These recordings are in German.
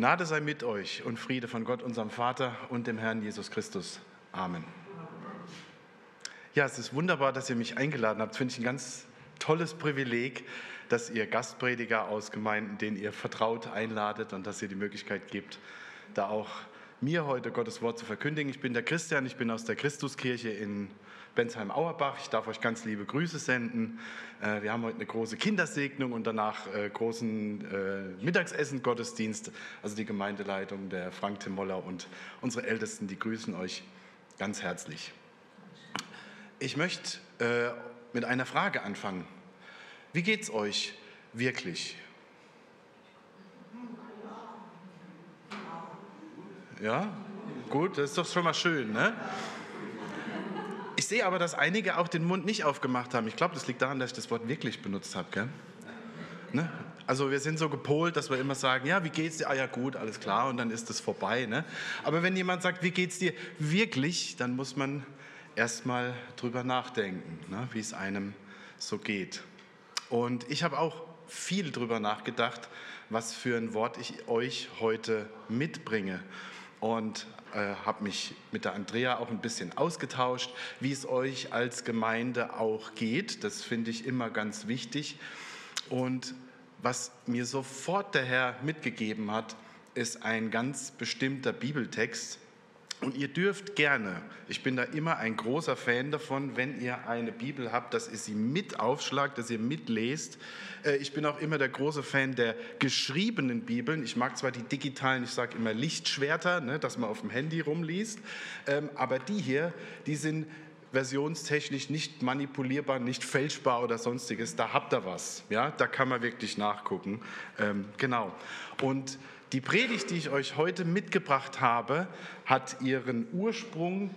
Gnade sei mit euch und Friede von Gott, unserem Vater und dem Herrn Jesus Christus. Amen. Ja, es ist wunderbar, dass ihr mich eingeladen habt. Finde ich ein ganz tolles Privileg, dass ihr Gastprediger aus Gemeinden, denen ihr vertraut, einladet und dass ihr die Möglichkeit gibt, da auch mir heute Gottes Wort zu verkündigen. Ich bin der Christian, ich bin aus der Christuskirche in Bensheim-Auerbach. Ich darf euch ganz liebe Grüße senden. Äh, wir haben heute eine große Kindersegnung und danach äh, großen äh, Mittagsessen-Gottesdienst. Also die Gemeindeleitung, der Frank Timoller und unsere Ältesten, die grüßen euch ganz herzlich. Ich möchte mit einer Frage anfangen. Wie geht es euch wirklich? Ja, gut, das ist doch schon mal schön, ne? Ich sehe aber, dass einige auch den Mund nicht aufgemacht haben. Ich glaube, das liegt daran, dass ich das Wort wirklich benutzt habe, gell? Ne? Also wir sind so gepolt, dass wir immer sagen, ja, wie geht's dir? Ah ja, gut, alles klar, und dann ist das vorbei. Ne? Aber wenn jemand sagt, wie geht's dir wirklich, dann muss man erstmal drüber nachdenken, ne? wie es einem so geht. Und ich habe auch viel drüber nachgedacht, was für ein Wort ich euch heute mitbringe und äh, habe mich mit der Andrea auch ein bisschen ausgetauscht, wie es euch als Gemeinde auch geht. Das finde ich immer ganz wichtig. Und was mir sofort der Herr mitgegeben hat, ist ein ganz bestimmter Bibeltext, und ihr dürft gerne, ich bin da immer ein großer Fan davon, wenn ihr eine Bibel habt, dass ihr sie mit aufschlagt, dass ihr mitlest. Äh, ich bin auch immer der große Fan der geschriebenen Bibeln. Ich mag zwar die digitalen, ich sage immer Lichtschwerter, ne, dass man auf dem Handy rumliest, ähm, aber die hier, die sind versionstechnisch nicht manipulierbar, nicht fälschbar oder sonstiges. Da habt ihr was. Ja? Da kann man wirklich nachgucken. Ähm, genau. Und die Predigt, die ich euch heute mitgebracht habe, hat ihren Ursprung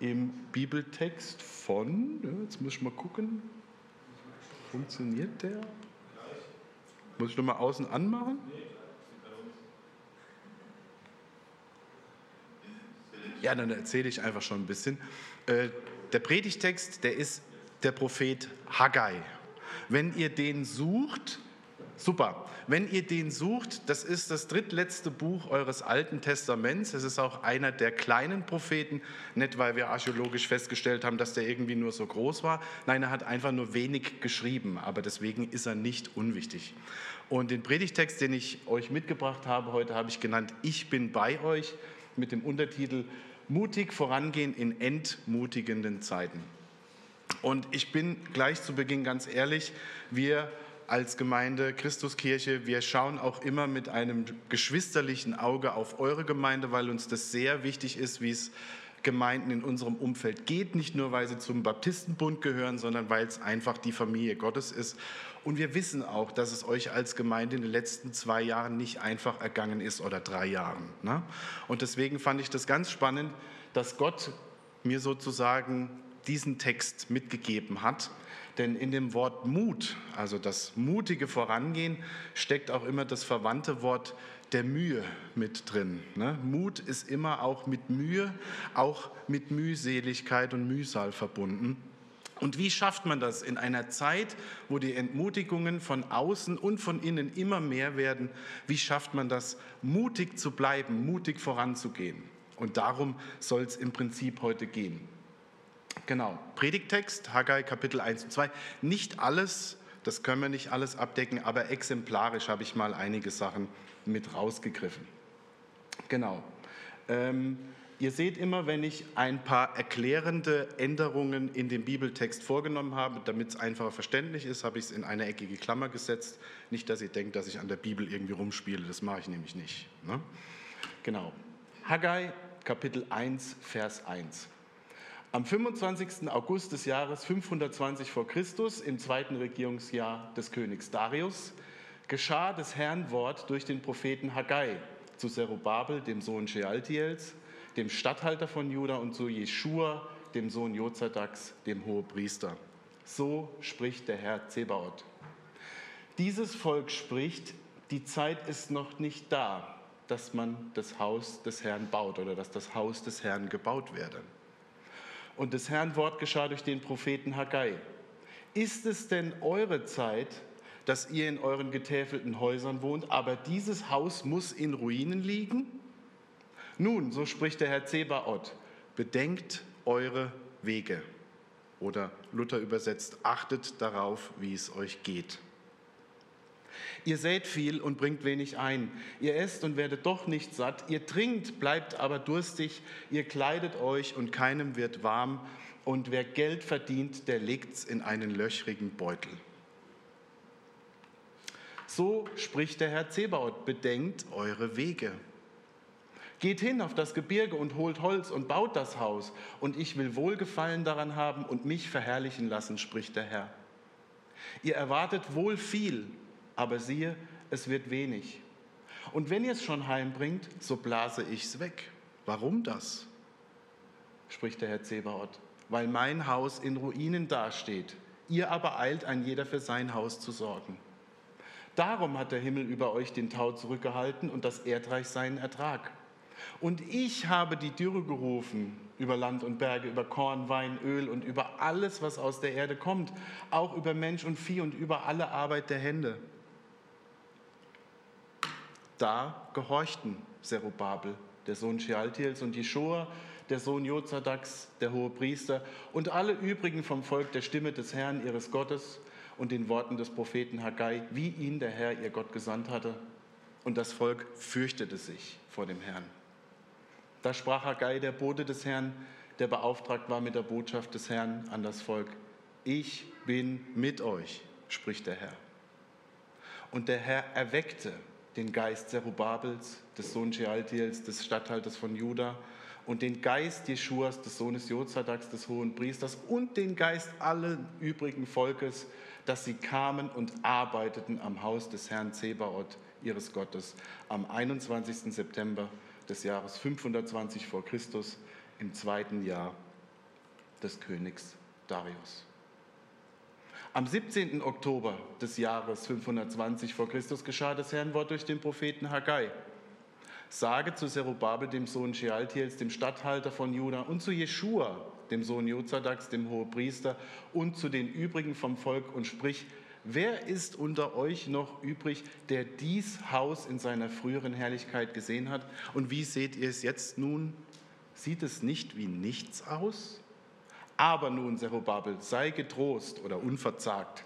im Bibeltext von, jetzt muss ich mal gucken, funktioniert der? Muss ich nochmal außen anmachen? Ja, dann erzähle ich einfach schon ein bisschen. Äh, der Predigtext, der ist der Prophet Haggai. Wenn ihr den sucht, Super. Wenn ihr den sucht, das ist das drittletzte Buch eures Alten Testaments. Es ist auch einer der kleinen Propheten, nicht weil wir archäologisch festgestellt haben, dass der irgendwie nur so groß war. Nein, er hat einfach nur wenig geschrieben, aber deswegen ist er nicht unwichtig. Und den Predigtext, den ich euch mitgebracht habe heute, habe ich genannt, Ich bin bei euch mit dem Untertitel Mutig vorangehen in entmutigenden Zeiten. Und ich bin gleich zu Beginn ganz ehrlich, wir als Gemeinde Christuskirche, wir schauen auch immer mit einem geschwisterlichen Auge auf eure Gemeinde, weil uns das sehr wichtig ist, wie es Gemeinden in unserem Umfeld geht. Nicht nur, weil sie zum Baptistenbund gehören, sondern weil es einfach die Familie Gottes ist. Und wir wissen auch, dass es euch als Gemeinde in den letzten zwei Jahren nicht einfach ergangen ist oder drei Jahren. Ne? Und deswegen fand ich das ganz spannend, dass Gott mir sozusagen diesen Text mitgegeben hat denn in dem Wort Mut, also das mutige Vorangehen, steckt auch immer das verwandte Wort der Mühe mit drin. Ne? Mut ist immer auch mit Mühe, auch mit Mühseligkeit und Mühsal verbunden. Und wie schafft man das in einer Zeit, wo die Entmutigungen von außen und von innen immer mehr werden? Wie schafft man das, mutig zu bleiben, mutig voranzugehen? Und darum soll es im Prinzip heute gehen. Genau, Predigtext, Haggai Kapitel 1 und 2. Nicht alles, das können wir nicht alles abdecken, aber exemplarisch habe ich mal einige Sachen mit rausgegriffen. Genau. Ähm, ihr seht immer, wenn ich ein paar erklärende Änderungen in dem Bibeltext vorgenommen habe, damit es einfacher verständlich ist, habe ich es in eine eckige Klammer gesetzt. Nicht, dass ihr denkt, dass ich an der Bibel irgendwie rumspiele, das mache ich nämlich nicht. Ne? Genau. Haggai Kapitel 1, Vers 1. Am 25. August des Jahres 520 vor Christus, im zweiten Regierungsjahr des Königs Darius, geschah des Herrn Wort durch den Propheten Haggai zu Zerubabel, dem Sohn Shealtiels, dem Statthalter von Juda, und zu Jeschua, dem Sohn Jozadaks, dem Hohepriester. So spricht der Herr Zebaoth. Dieses Volk spricht, die Zeit ist noch nicht da, dass man das Haus des Herrn baut oder dass das Haus des Herrn gebaut werde. Und des Herrn Wort geschah durch den Propheten Haggai. Ist es denn eure Zeit, dass ihr in euren getäfelten Häusern wohnt, aber dieses Haus muss in Ruinen liegen? Nun, so spricht der Herr Zebaoth, bedenkt eure Wege. Oder Luther übersetzt, achtet darauf, wie es euch geht. Ihr sät viel und bringt wenig ein. Ihr esst und werdet doch nicht satt. Ihr trinkt, bleibt aber durstig. Ihr kleidet euch und keinem wird warm. Und wer Geld verdient, der legt's in einen löchrigen Beutel. So spricht der Herr Zebaoth, bedenkt eure Wege. Geht hin auf das Gebirge und holt Holz und baut das Haus, und ich will Wohlgefallen daran haben und mich verherrlichen lassen, spricht der Herr. Ihr erwartet wohl viel, aber siehe, es wird wenig. Und wenn ihr es schon heimbringt, so blase ich es weg. Warum das? spricht der Herr Zebaoth. Weil mein Haus in Ruinen dasteht. Ihr aber eilt ein jeder für sein Haus zu sorgen. Darum hat der Himmel über euch den Tau zurückgehalten und das Erdreich seinen Ertrag. Und ich habe die Dürre gerufen über Land und Berge, über Korn, Wein, Öl und über alles, was aus der Erde kommt, auch über Mensch und Vieh und über alle Arbeit der Hände. Da gehorchten Zerubabel, der Sohn Shealtiels, und Jeschua, der Sohn Jozadaks, der hohe Priester, und alle übrigen vom Volk der Stimme des Herrn, ihres Gottes, und den Worten des Propheten Haggai, wie ihn der Herr, ihr Gott, gesandt hatte. Und das Volk fürchtete sich vor dem Herrn. Da sprach Haggai, der Bote des Herrn, der beauftragt war mit der Botschaft des Herrn an das Volk. Ich bin mit euch, spricht der Herr. Und der Herr erweckte den Geist Zerubabels, des Sohnes Shealtiels, des Statthalters von Juda, und den Geist Jeschuas, des Sohnes Jozadaks, des hohen Priesters, und den Geist allen übrigen Volkes, dass sie kamen und arbeiteten am Haus des Herrn Zebaoth, ihres Gottes, am 21. September des Jahres 520 vor Christus, im zweiten Jahr des Königs Darius. Am 17. Oktober des Jahres 520 vor Christus geschah das Herrnwort durch den Propheten Haggai. Sage zu Zerubabel, dem Sohn Shealtiels, dem Statthalter von Juda, und zu Jeschua, dem Sohn Jozadaks, dem Hohepriester, und zu den übrigen vom Volk und sprich, wer ist unter euch noch übrig, der dies Haus in seiner früheren Herrlichkeit gesehen hat? Und wie seht ihr es jetzt nun? Sieht es nicht wie nichts aus? Aber nun, Zerubabel, sei getrost oder unverzagt,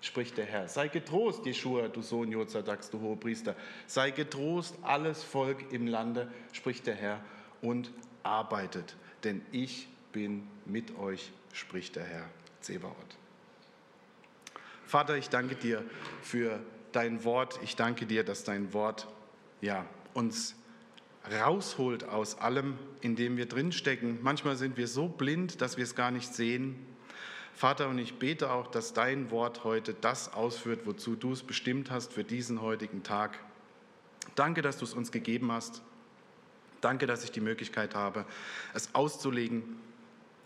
spricht der Herr. Sei getrost, Jeschua, du Sohn Jozadaks, du Hohepriester. Sei getrost, alles Volk im Lande, spricht der Herr, und arbeitet, denn ich bin mit euch, spricht der Herr Zebaoth. Vater, ich danke dir für dein Wort. Ich danke dir, dass dein Wort ja, uns rausholt aus allem, in dem wir drinstecken. Manchmal sind wir so blind, dass wir es gar nicht sehen. Vater, und ich bete auch, dass dein Wort heute das ausführt, wozu du es bestimmt hast für diesen heutigen Tag. Danke, dass du es uns gegeben hast. Danke, dass ich die Möglichkeit habe, es auszulegen.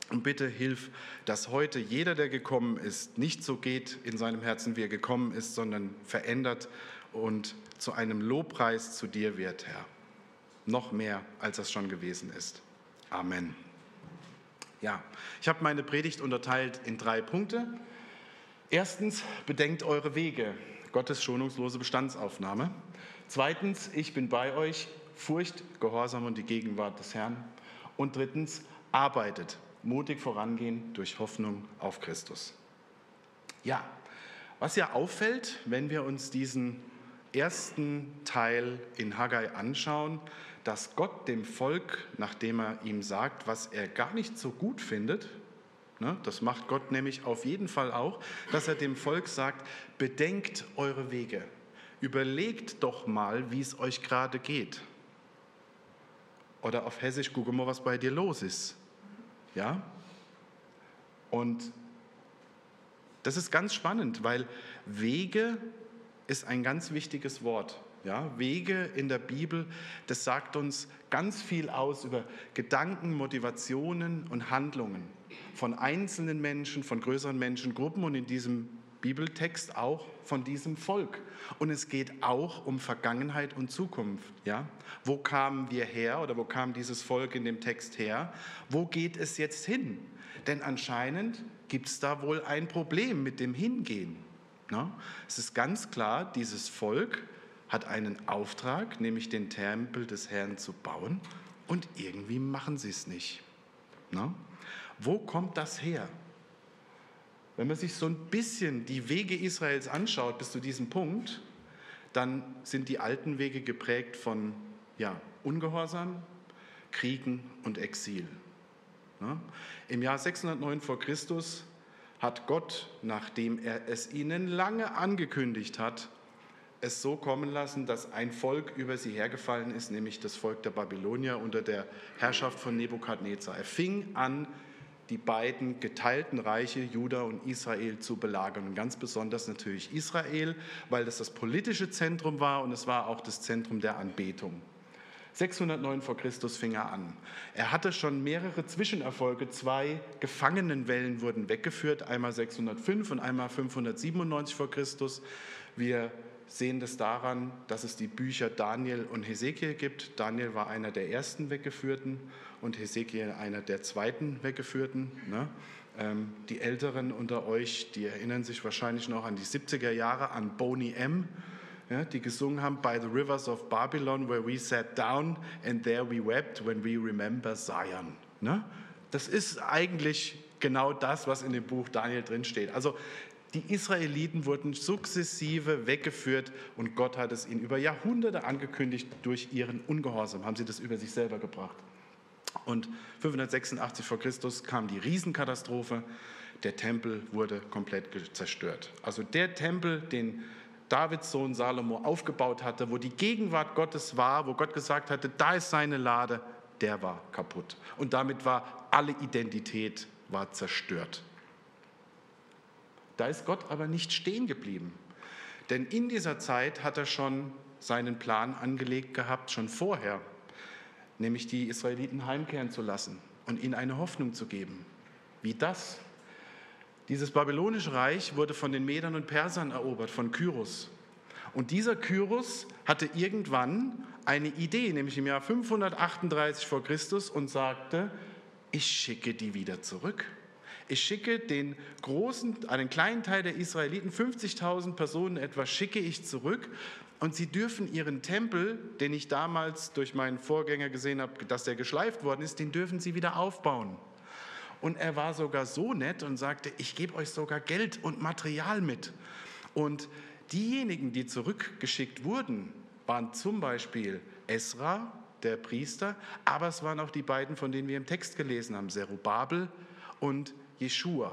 Und bitte hilf, dass heute jeder, der gekommen ist, nicht so geht in seinem Herzen, wie er gekommen ist, sondern verändert und zu einem Lobpreis zu dir wird, Herr noch mehr, als es schon gewesen ist. Amen. Ja, ich habe meine Predigt unterteilt in drei Punkte. Erstens, bedenkt eure Wege, Gottes schonungslose Bestandsaufnahme. Zweitens, ich bin bei euch, Furcht, Gehorsam und die Gegenwart des Herrn. Und drittens, arbeitet, mutig vorangehen durch Hoffnung auf Christus. Ja, was ja auffällt, wenn wir uns diesen ersten Teil in Haggai anschauen, dass Gott dem Volk, nachdem er ihm sagt, was er gar nicht so gut findet, ne, das macht Gott nämlich auf jeden Fall auch, dass er dem Volk sagt, bedenkt eure Wege, überlegt doch mal, wie es euch gerade geht. Oder auf Hessisch, gucke mal, was bei dir los ist. Ja? Und das ist ganz spannend, weil Wege ist ein ganz wichtiges Wort. Ja, Wege in der Bibel, das sagt uns ganz viel aus über Gedanken, Motivationen und Handlungen von einzelnen Menschen, von größeren Menschengruppen und in diesem Bibeltext auch von diesem Volk. Und es geht auch um Vergangenheit und Zukunft. Ja? Wo kamen wir her oder wo kam dieses Volk in dem Text her? Wo geht es jetzt hin? Denn anscheinend gibt es da wohl ein Problem mit dem Hingehen. Na? Es ist ganz klar, dieses Volk hat einen Auftrag, nämlich den Tempel des Herrn zu bauen und irgendwie machen sie es nicht. Na? Wo kommt das her? Wenn man sich so ein bisschen die Wege Israels anschaut bis zu diesem Punkt, dann sind die alten Wege geprägt von ja, Ungehorsam, Kriegen und Exil. Ja? Im Jahr 609 vor Christus hat Gott, nachdem er es ihnen lange angekündigt hat, es so kommen lassen, dass ein Volk über sie hergefallen ist, nämlich das Volk der Babylonier unter der Herrschaft von Nebukadnezar. Er fing an, die beiden geteilten Reiche, Juda und Israel, zu belagern. Und ganz besonders natürlich Israel, weil das das politische Zentrum war und es war auch das Zentrum der Anbetung. 609 vor Christus fing er an. Er hatte schon mehrere Zwischenerfolge. Zwei Gefangenenwellen wurden weggeführt, einmal 605 und einmal 597 vor Christus. Wir sehen das daran, dass es die Bücher Daniel und Hesekiel gibt. Daniel war einer der ersten Weggeführten und Hesekiel einer der zweiten Weggeführten. Ne? Ähm, die Älteren unter euch, die erinnern sich wahrscheinlich noch an die 70er Jahre, an Boney M., ja, die gesungen haben, By the rivers of Babylon, where we sat down and there we wept when we remember Zion. Ne? Das ist eigentlich genau das, was in dem Buch Daniel drinsteht. Also die Israeliten wurden sukzessive weggeführt und Gott hat es ihnen über Jahrhunderte angekündigt, durch ihren Ungehorsam haben sie das über sich selber gebracht. Und 586 vor Christus kam die Riesenkatastrophe, der Tempel wurde komplett zerstört. Also der Tempel, den Davids Sohn Salomo aufgebaut hatte, wo die Gegenwart Gottes war, wo Gott gesagt hatte, da ist seine Lade, der war kaputt. Und damit war alle Identität war zerstört. Da ist Gott aber nicht stehen geblieben. Denn in dieser Zeit hat er schon seinen Plan angelegt gehabt, schon vorher, nämlich die Israeliten heimkehren zu lassen und ihnen eine Hoffnung zu geben. Wie das? Dieses babylonische Reich wurde von den Medern und Persern erobert, von Kyros. Und dieser Kyros hatte irgendwann eine Idee, nämlich im Jahr 538 vor Christus, und sagte, ich schicke die wieder zurück. Ich schicke den großen, einen kleinen Teil der Israeliten, 50.000 Personen etwa, schicke ich zurück und sie dürfen ihren Tempel, den ich damals durch meinen Vorgänger gesehen habe, dass der geschleift worden ist, den dürfen sie wieder aufbauen. Und er war sogar so nett und sagte, ich gebe euch sogar Geld und Material mit. Und diejenigen, die zurückgeschickt wurden, waren zum Beispiel Esra, der Priester, aber es waren auch die beiden, von denen wir im Text gelesen haben, Zerubabel und Jeschua,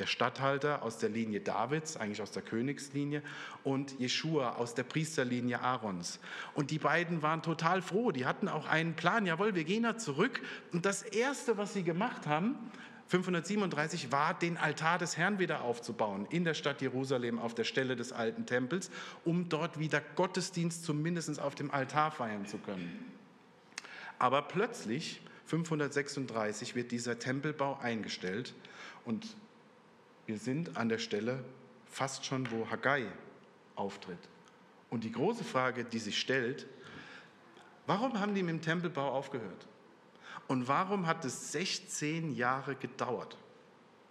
der Statthalter aus der Linie Davids, eigentlich aus der Königslinie, und Jeschua aus der Priesterlinie Aarons. Und die beiden waren total froh. Die hatten auch einen Plan. Jawohl, wir gehen da zurück. Und das Erste, was sie gemacht haben, 537 war, den Altar des Herrn wieder aufzubauen in der Stadt Jerusalem auf der Stelle des alten Tempels, um dort wieder Gottesdienst zumindest auf dem Altar feiern zu können. Aber plötzlich, 536, wird dieser Tempelbau eingestellt und wir sind an der Stelle fast schon, wo Haggai auftritt. Und die große Frage, die sich stellt, warum haben die mit dem Tempelbau aufgehört? Und warum hat es 16 Jahre gedauert?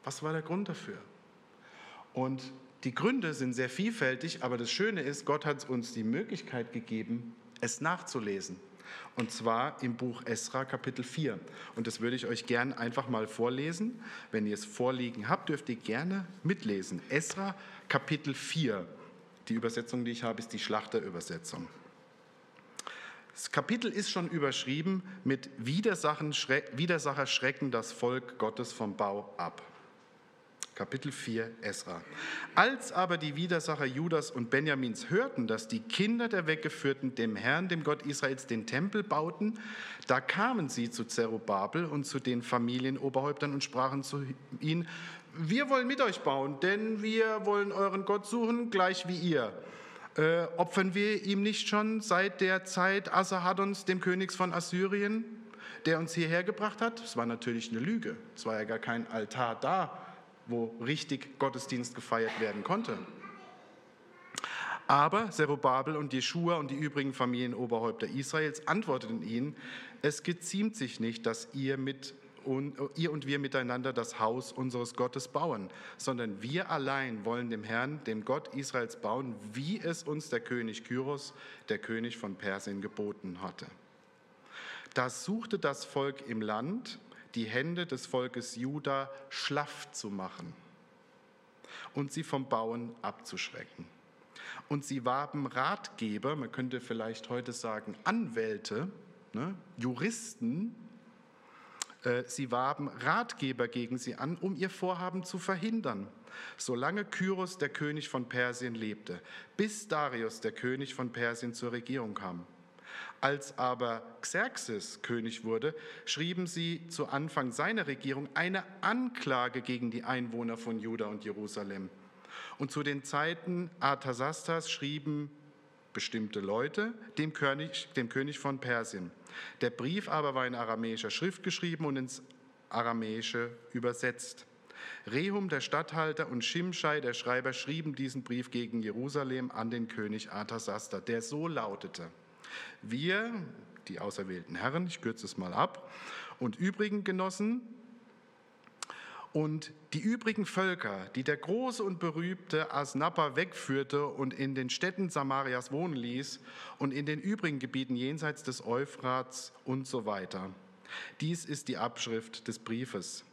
Was war der Grund dafür? Und die Gründe sind sehr vielfältig, aber das Schöne ist, Gott hat uns die Möglichkeit gegeben, es nachzulesen. Und zwar im Buch Esra Kapitel 4. Und das würde ich euch gern einfach mal vorlesen. Wenn ihr es vorliegen habt, dürft ihr gerne mitlesen. Esra Kapitel 4. Die Übersetzung, die ich habe, ist die Schlachterübersetzung. Das Kapitel ist schon überschrieben mit Widersacher schrecken das Volk Gottes vom Bau ab. Kapitel 4 Esra. Als aber die Widersacher Judas und Benjamins hörten, dass die Kinder der Weggeführten dem Herrn, dem Gott Israels, den Tempel bauten, da kamen sie zu Zerubabel und zu den Familienoberhäuptern und sprachen zu ihnen, wir wollen mit euch bauen, denn wir wollen euren Gott suchen, gleich wie ihr. Äh, opfern wir ihm nicht schon seit der Zeit Asahadons, dem Königs von Assyrien, der uns hierher gebracht hat? Das war natürlich eine Lüge. Es war ja gar kein Altar da wo richtig Gottesdienst gefeiert werden konnte. Aber Zerubabel und Jeschua und die übrigen Familienoberhäupter Israels antworteten ihnen, es geziemt sich nicht, dass ihr mit und, ihr und wir miteinander das Haus unseres Gottes bauen, sondern wir allein wollen dem Herrn, dem Gott Israels bauen, wie es uns der König Kyros, der König von Persien, geboten hatte. Da suchte das Volk im Land, die Hände des Volkes Juda schlaff zu machen und sie vom Bauen abzuschrecken. Und sie warben Ratgeber, man könnte vielleicht heute sagen Anwälte, ne, Juristen, äh, sie warben Ratgeber gegen sie an, um ihr Vorhaben zu verhindern, solange Kyros, der König von Persien, lebte, bis Darius, der König von Persien, zur Regierung kam. Als aber Xerxes König wurde, schrieben sie zu Anfang seiner Regierung eine Anklage gegen die Einwohner von Juda und Jerusalem. Und zu den Zeiten Arthasastas schrieben bestimmte Leute dem König, dem König von Persien. Der Brief aber war in aramäischer Schrift geschrieben und ins Aramäische übersetzt. Rehum, der Statthalter, und Shimshai, der Schreiber, schrieben diesen Brief gegen Jerusalem an den König Arthasasta, der so lautete. Wir, die auserwählten Herren, ich kürze es mal ab, und übrigen Genossen und die übrigen Völker, die der große und berühmte Asnappa wegführte und in den Städten Samarias wohnen ließ und in den übrigen Gebieten jenseits des Euphrats und so weiter. Dies ist die Abschrift des Briefes.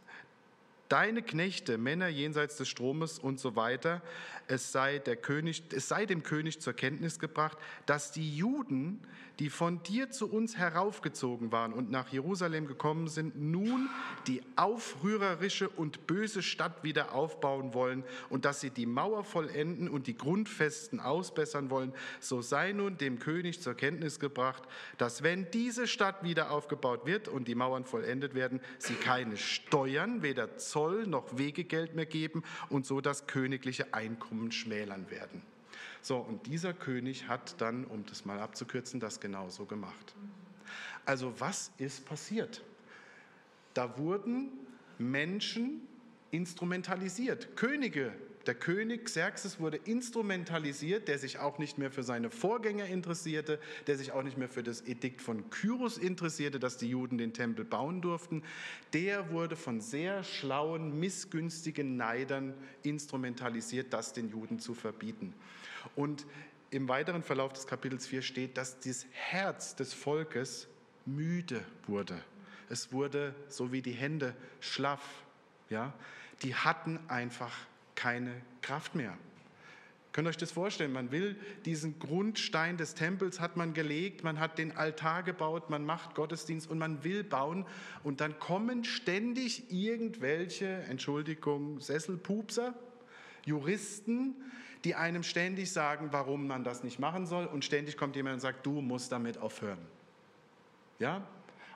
Deine Knechte, Männer jenseits des Stromes und so weiter, es sei, der König, es sei dem König zur Kenntnis gebracht, dass die Juden, die von dir zu uns heraufgezogen waren und nach Jerusalem gekommen sind, nun die aufrührerische und böse Stadt wieder aufbauen wollen und dass sie die Mauer vollenden und die Grundfesten ausbessern wollen, so sei nun dem König zur Kenntnis gebracht, dass wenn diese Stadt wieder aufgebaut wird und die Mauern vollendet werden, sie keine Steuern, weder Zoll noch Wegegeld mehr geben und so das königliche Einkommen schmälern werden. So, und dieser König hat dann, um das mal abzukürzen, das genauso gemacht. Also was ist passiert? Da wurden Menschen instrumentalisiert. Könige, der König Xerxes wurde instrumentalisiert, der sich auch nicht mehr für seine Vorgänger interessierte, der sich auch nicht mehr für das Edikt von Kyros interessierte, dass die Juden den Tempel bauen durften. Der wurde von sehr schlauen, missgünstigen Neidern instrumentalisiert, das den Juden zu verbieten. Und im weiteren Verlauf des Kapitels 4 steht, dass das Herz des Volkes müde wurde. Es wurde so wie die Hände schlaff. Ja? Die hatten einfach keine Kraft mehr. Könnt ihr euch das vorstellen? Man will diesen Grundstein des Tempels hat man gelegt, man hat den Altar gebaut, man macht Gottesdienst und man will bauen und dann kommen ständig irgendwelche, Entschuldigung, Sesselpupser, Juristen, die einem ständig sagen, warum man das nicht machen soll und ständig kommt jemand und sagt, du musst damit aufhören. Ja?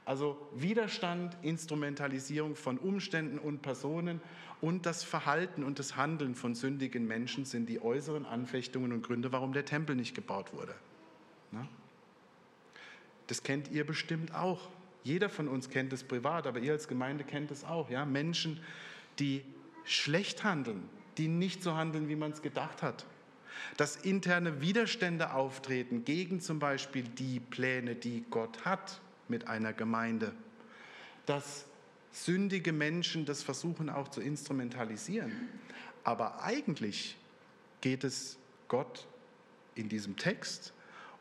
Also Widerstand, Instrumentalisierung von Umständen und Personen und das Verhalten und das Handeln von sündigen Menschen sind die äußeren Anfechtungen und Gründe, warum der Tempel nicht gebaut wurde. Das kennt ihr bestimmt auch. Jeder von uns kennt es privat, aber ihr als Gemeinde kennt es auch. Ja? Menschen, die schlecht handeln, die nicht so handeln, wie man es gedacht hat. Dass interne Widerstände auftreten gegen zum Beispiel die Pläne, die Gott hat mit einer Gemeinde. Dass sündige Menschen das versuchen auch zu instrumentalisieren. Aber eigentlich geht es Gott in diesem Text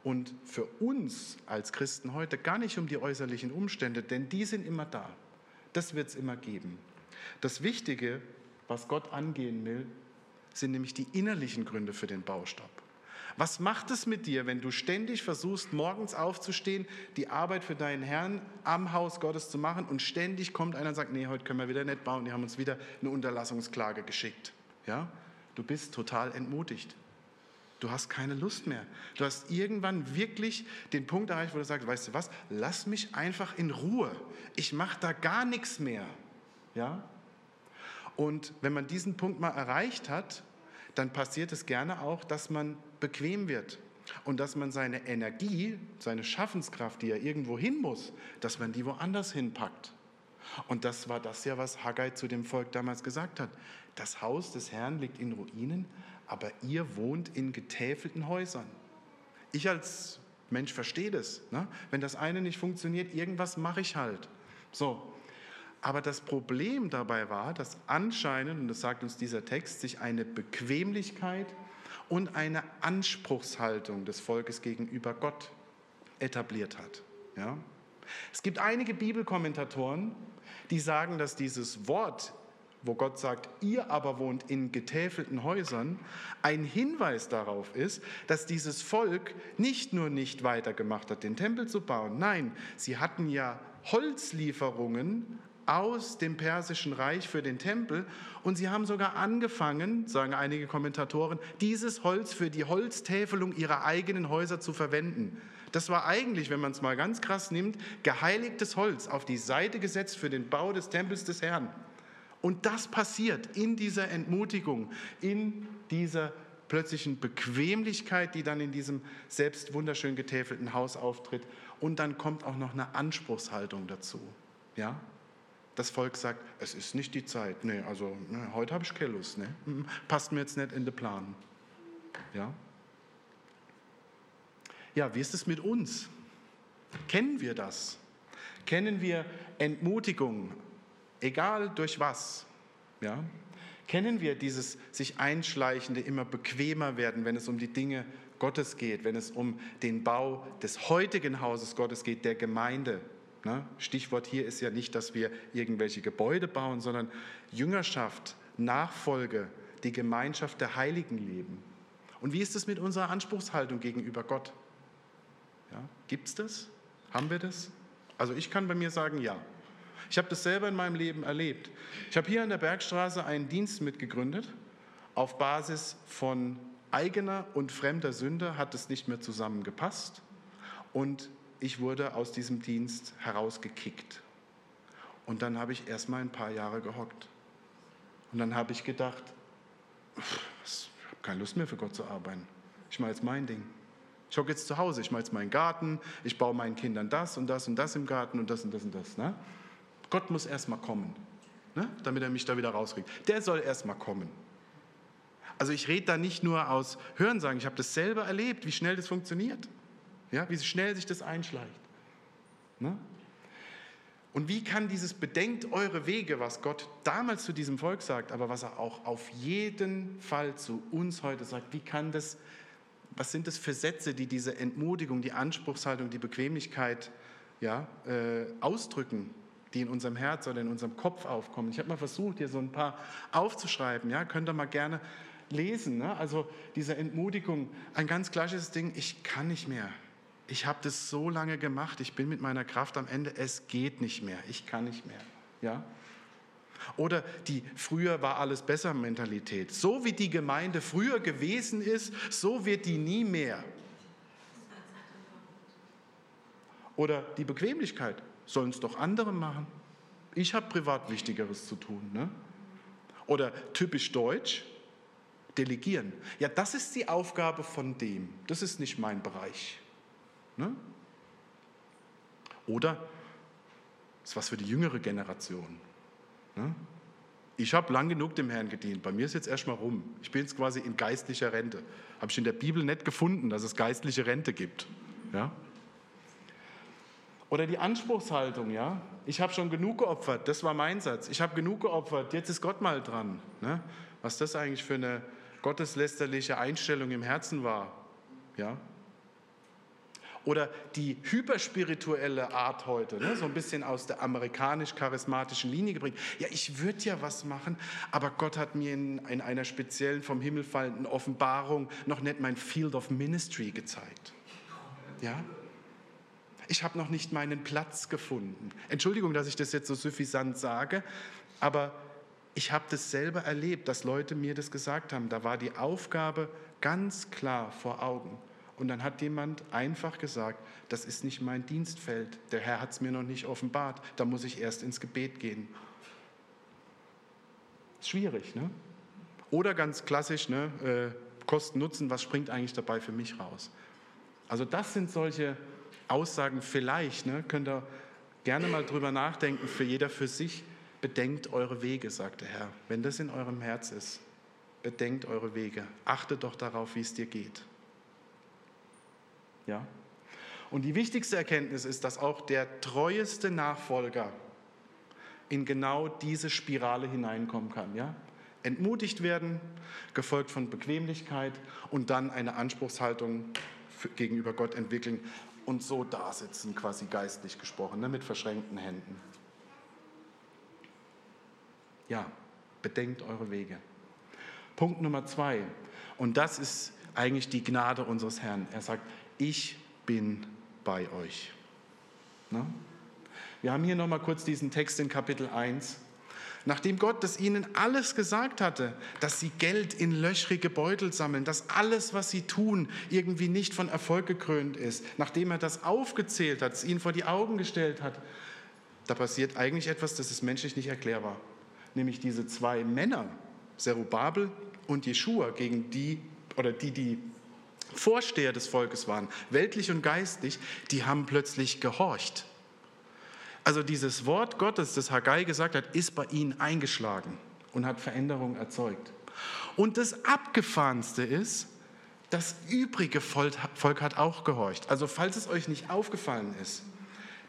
und für uns als Christen heute gar nicht um die äußerlichen Umstände, denn die sind immer da. Das wird es immer geben. Das Wichtige, was Gott angehen will, sind nämlich die innerlichen Gründe für den Baustopp. Was macht es mit dir, wenn du ständig versuchst, morgens aufzustehen, die Arbeit für deinen Herrn am Haus Gottes zu machen und ständig kommt einer und sagt, nee, heute können wir wieder nicht bauen, die haben uns wieder eine Unterlassungsklage geschickt. Ja? Du bist total entmutigt. Du hast keine Lust mehr. Du hast irgendwann wirklich den Punkt erreicht, wo du sagst, weißt du was, lass mich einfach in Ruhe. Ich mache da gar nichts mehr. Ja? Und wenn man diesen Punkt mal erreicht hat, dann passiert es gerne auch, dass man bequem wird und dass man seine Energie, seine Schaffenskraft, die er irgendwo hin muss, dass man die woanders hinpackt. Und das war das ja, was Haggai zu dem Volk damals gesagt hat. Das Haus des Herrn liegt in Ruinen, aber ihr wohnt in getäfelten Häusern. Ich als Mensch verstehe das. Ne? Wenn das eine nicht funktioniert, irgendwas mache ich halt. So, Aber das Problem dabei war, dass anscheinend, und das sagt uns dieser Text, sich eine Bequemlichkeit und eine Anspruchshaltung des Volkes gegenüber Gott etabliert hat. Ja? Es gibt einige Bibelkommentatoren, die sagen, dass dieses Wort, wo Gott sagt, ihr aber wohnt in getäfelten Häusern, ein Hinweis darauf ist, dass dieses Volk nicht nur nicht weitergemacht hat, den Tempel zu bauen, nein, sie hatten ja Holzlieferungen aus dem persischen Reich für den Tempel und sie haben sogar angefangen, sagen einige Kommentatoren, dieses Holz für die Holztäfelung ihrer eigenen Häuser zu verwenden. Das war eigentlich, wenn man es mal ganz krass nimmt, geheiligtes Holz auf die Seite gesetzt für den Bau des Tempels des Herrn. Und das passiert in dieser Entmutigung, in dieser plötzlichen Bequemlichkeit, die dann in diesem selbst wunderschön getäfelten Haus auftritt. Und dann kommt auch noch eine Anspruchshaltung dazu. Ja? Das Volk sagt, es ist nicht die Zeit. Nee, also ne, heute habe ich keine Lust. Ne? Passt mir jetzt nicht in den Plan. Ja? Ja, wie ist es mit uns? Kennen wir das? Kennen wir Entmutigung, egal durch was? Ja? Kennen wir dieses sich einschleichende, immer bequemer werden, wenn es um die Dinge Gottes geht, wenn es um den Bau des heutigen Hauses Gottes geht, der Gemeinde? Ne? Stichwort hier ist ja nicht, dass wir irgendwelche Gebäude bauen, sondern Jüngerschaft, Nachfolge, die Gemeinschaft der Heiligen leben. Und wie ist es mit unserer Anspruchshaltung gegenüber Gott? Ja, Gibt es das? Haben wir das? Also ich kann bei mir sagen, ja. Ich habe das selber in meinem Leben erlebt. Ich habe hier an der Bergstraße einen Dienst mitgegründet. Auf Basis von eigener und fremder Sünde hat es nicht mehr zusammengepasst. Und ich wurde aus diesem Dienst herausgekickt. Und dann habe ich erst mal ein paar Jahre gehockt. Und dann habe ich gedacht, ich habe keine Lust mehr für Gott zu arbeiten. Ich mache jetzt mein Ding. Ich hocke jetzt zu Hause, ich mache jetzt meinen Garten, ich baue meinen Kindern das und das und das im Garten und das und das und das. Ne? Gott muss erst mal kommen, ne? damit er mich da wieder rauskriegt. Der soll erst mal kommen. Also ich rede da nicht nur aus Hörensagen, ich habe das selber erlebt, wie schnell das funktioniert, ja? wie schnell sich das einschleicht. Ne? Und wie kann dieses Bedenkt eure Wege, was Gott damals zu diesem Volk sagt, aber was er auch auf jeden Fall zu uns heute sagt, wie kann das was sind das für Sätze, die diese Entmutigung, die Anspruchshaltung, die Bequemlichkeit ja, äh, ausdrücken, die in unserem Herz oder in unserem Kopf aufkommen. Ich habe mal versucht, hier so ein paar aufzuschreiben. Ja, könnt ihr mal gerne lesen. Ne? Also diese Entmutigung, ein ganz klassisches Ding, ich kann nicht mehr. Ich habe das so lange gemacht, ich bin mit meiner Kraft am Ende, es geht nicht mehr, ich kann nicht mehr. Ja? Oder die früher war alles besser Mentalität. So wie die Gemeinde früher gewesen ist, so wird die nie mehr. Oder die Bequemlichkeit, sollen es doch andere machen. Ich habe privat Wichtigeres zu tun. Ne? Oder typisch deutsch, delegieren. Ja, das ist die Aufgabe von dem. Das ist nicht mein Bereich. Ne? Oder, ist was für die jüngere Generation. Ne? Ich habe lang genug dem Herrn gedient. Bei mir ist jetzt erstmal rum. Ich bin jetzt quasi in geistlicher Rente. Habe ich in der Bibel nicht gefunden, dass es geistliche Rente gibt. Ja? Oder die Anspruchshaltung, ja. Ich habe schon genug geopfert, das war mein Satz. Ich habe genug geopfert, jetzt ist Gott mal dran. Ne? Was das eigentlich für eine gotteslästerliche Einstellung im Herzen war. Ja? Oder die hyperspirituelle Art heute, ne, so ein bisschen aus der amerikanisch-charismatischen Linie gebringt. Ja, ich würde ja was machen, aber Gott hat mir in, in einer speziellen vom Himmel fallenden Offenbarung noch nicht mein Field of Ministry gezeigt. Ja? Ich habe noch nicht meinen Platz gefunden. Entschuldigung, dass ich das jetzt so suffisant sage, aber ich habe das selber erlebt, dass Leute mir das gesagt haben. Da war die Aufgabe ganz klar vor Augen. Und dann hat jemand einfach gesagt, das ist nicht mein Dienstfeld, der Herr hat es mir noch nicht offenbart, da muss ich erst ins Gebet gehen. Schwierig, ne? Oder ganz klassisch, ne? Äh, Kosten Nutzen, was springt eigentlich dabei für mich raus? Also das sind solche Aussagen vielleicht, ne? könnt ihr gerne mal drüber nachdenken, für jeder für sich. Bedenkt eure Wege, sagt der Herr. Wenn das in eurem Herz ist, bedenkt eure Wege. Achtet doch darauf, wie es dir geht. Ja? Und die wichtigste Erkenntnis ist, dass auch der treueste Nachfolger in genau diese Spirale hineinkommen kann. Ja? Entmutigt werden, gefolgt von Bequemlichkeit und dann eine Anspruchshaltung gegenüber Gott entwickeln und so dasitzen, quasi geistlich gesprochen, ne, mit verschränkten Händen. Ja, bedenkt eure Wege. Punkt Nummer zwei, und das ist eigentlich die Gnade unseres Herrn. Er sagt, ich bin bei euch. Ne? Wir haben hier nochmal kurz diesen Text in Kapitel 1. Nachdem Gott das ihnen alles gesagt hatte, dass sie Geld in löchrige Beutel sammeln, dass alles, was sie tun, irgendwie nicht von Erfolg gekrönt ist, nachdem er das aufgezählt hat, es ihnen vor die Augen gestellt hat, da passiert eigentlich etwas, das ist menschlich nicht erklärbar. Nämlich diese zwei Männer, Zerubabel und Jeschua, gegen die oder die, die Vorsteher des Volkes waren, weltlich und geistlich, die haben plötzlich gehorcht. Also dieses Wort Gottes, das Haggai gesagt hat, ist bei ihnen eingeschlagen und hat Veränderung erzeugt. Und das Abgefahrenste ist, das übrige Volk hat auch gehorcht. Also falls es euch nicht aufgefallen ist,